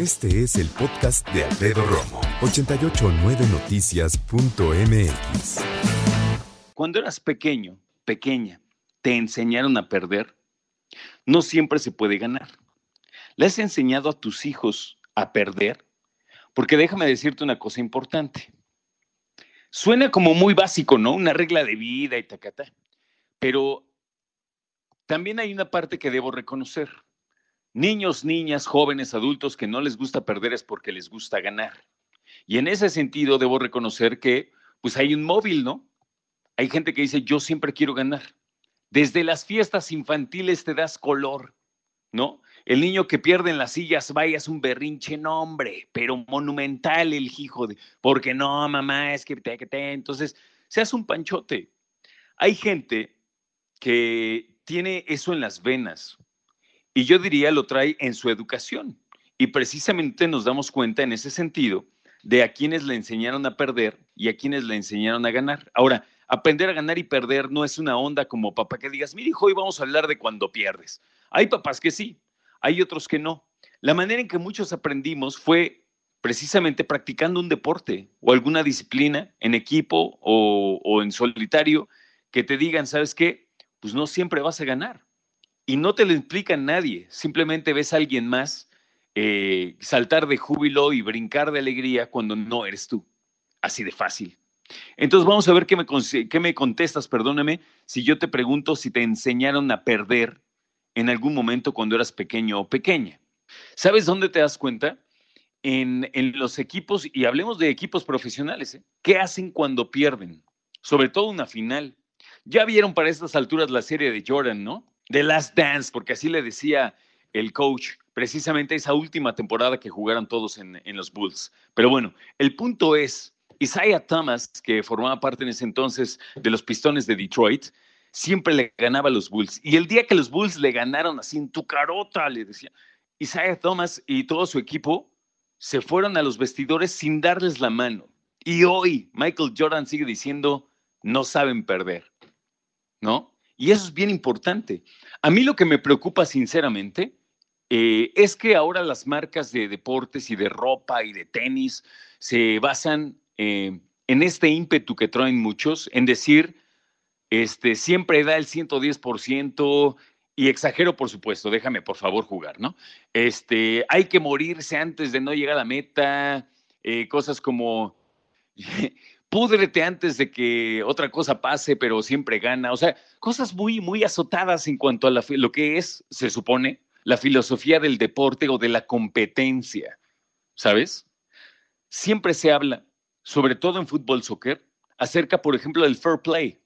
Este es el podcast de Alfredo Romo, 889noticias.mx. Cuando eras pequeño, pequeña, te enseñaron a perder, no siempre se puede ganar. ¿Le has enseñado a tus hijos a perder? Porque déjame decirte una cosa importante. Suena como muy básico, ¿no? Una regla de vida y tacata. Pero también hay una parte que debo reconocer. Niños, niñas, jóvenes, adultos que no les gusta perder es porque les gusta ganar. Y en ese sentido debo reconocer que pues hay un móvil, ¿no? Hay gente que dice, yo siempre quiero ganar. Desde las fiestas infantiles te das color, ¿no? El niño que pierde en las sillas, vaya, es un berrinche, no, hombre, pero monumental el hijo, de, porque no, mamá, es que te, que te. Entonces, se hace un panchote. Hay gente que tiene eso en las venas, y yo diría lo trae en su educación. Y precisamente nos damos cuenta en ese sentido de a quienes le enseñaron a perder y a quienes le enseñaron a ganar. Ahora, aprender a ganar y perder no es una onda como papá que digas, mire hijo, hoy vamos a hablar de cuando pierdes. Hay papás que sí, hay otros que no. La manera en que muchos aprendimos fue precisamente practicando un deporte o alguna disciplina en equipo o, o en solitario que te digan, ¿sabes qué? Pues no siempre vas a ganar y no te lo implica nadie, simplemente ves a alguien más eh, saltar de júbilo y brincar de alegría cuando no eres tú. Así de fácil. Entonces vamos a ver qué me, qué me contestas, perdóname, si yo te pregunto si te enseñaron a perder en algún momento cuando eras pequeño o pequeña. ¿Sabes dónde te das cuenta? En, en los equipos, y hablemos de equipos profesionales, ¿eh? ¿qué hacen cuando pierden? Sobre todo una final. Ya vieron para estas alturas la serie de Jordan, ¿no? The Last Dance, porque así le decía el coach, precisamente esa última temporada que jugaron todos en, los Bulls. Pero bueno, el punto es, Isaiah Thomas, que formaba parte en ese entonces de los Pistones de Detroit, siempre le ganaba a los Bulls. Y el día que los Bulls le ganaron así en tu carota, le decía, Isaiah Thomas y todo su equipo se fueron a los vestidores sin darles la mano. Y hoy Michael Jordan sigue diciendo, no saben perder, ¿no? Y eso es bien importante. A mí lo que me preocupa sinceramente eh, es que ahora las marcas de deportes y de ropa y de tenis se basan eh, en este ímpetu que traen muchos, en decir, este, siempre da el 110%, y exagero, por supuesto, déjame por favor jugar, ¿no? Este, hay que morirse antes de no llegar a la meta, eh, cosas como púdrete antes de que otra cosa pase, pero siempre gana. O sea, cosas muy, muy azotadas en cuanto a lo que es, se supone, la filosofía del deporte o de la competencia, ¿sabes? Siempre se habla, sobre todo en fútbol, soccer, acerca, por ejemplo, del fair play.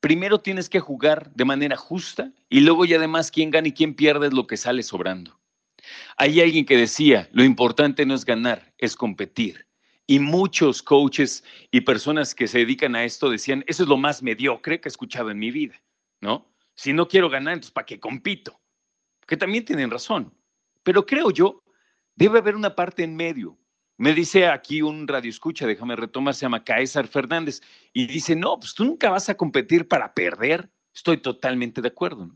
Primero tienes que jugar de manera justa y luego y además quién gana y quién pierde es lo que sale sobrando. Hay alguien que decía, lo importante no es ganar, es competir. Y muchos coaches y personas que se dedican a esto decían, eso es lo más mediocre que he escuchado en mi vida, ¿no? Si no quiero ganar, entonces ¿para qué compito? Que también tienen razón. Pero creo yo, debe haber una parte en medio. Me dice aquí un radio escucha, déjame retomar, se llama Caesar Fernández, y dice, no, pues tú nunca vas a competir para perder. Estoy totalmente de acuerdo.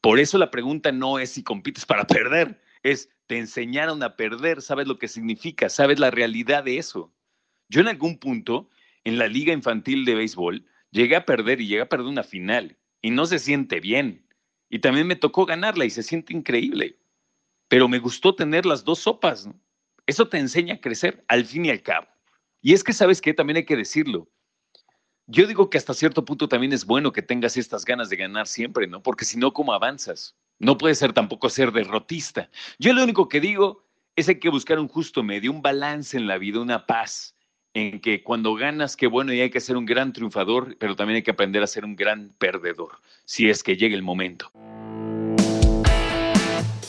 Por eso la pregunta no es si compites para perder, es, te enseñaron a perder, sabes lo que significa, sabes la realidad de eso. Yo en algún punto, en la liga infantil de béisbol, llegué a perder y llegué a perder una final y no se siente bien. Y también me tocó ganarla y se siente increíble. Pero me gustó tener las dos sopas. Eso te enseña a crecer al fin y al cabo. Y es que, ¿sabes qué? También hay que decirlo. Yo digo que hasta cierto punto también es bueno que tengas estas ganas de ganar siempre, ¿no? Porque si no, ¿cómo avanzas? No puede ser tampoco ser derrotista. Yo lo único que digo es hay que buscar un justo medio, un balance en la vida, una paz, en que cuando ganas, qué bueno, y hay que ser un gran triunfador, pero también hay que aprender a ser un gran perdedor, si es que llegue el momento.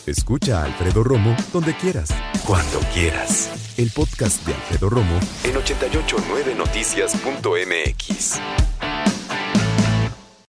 Escucha a Alfredo Romo donde quieras, cuando quieras. El podcast de Alfredo Romo en 889noticias.mx.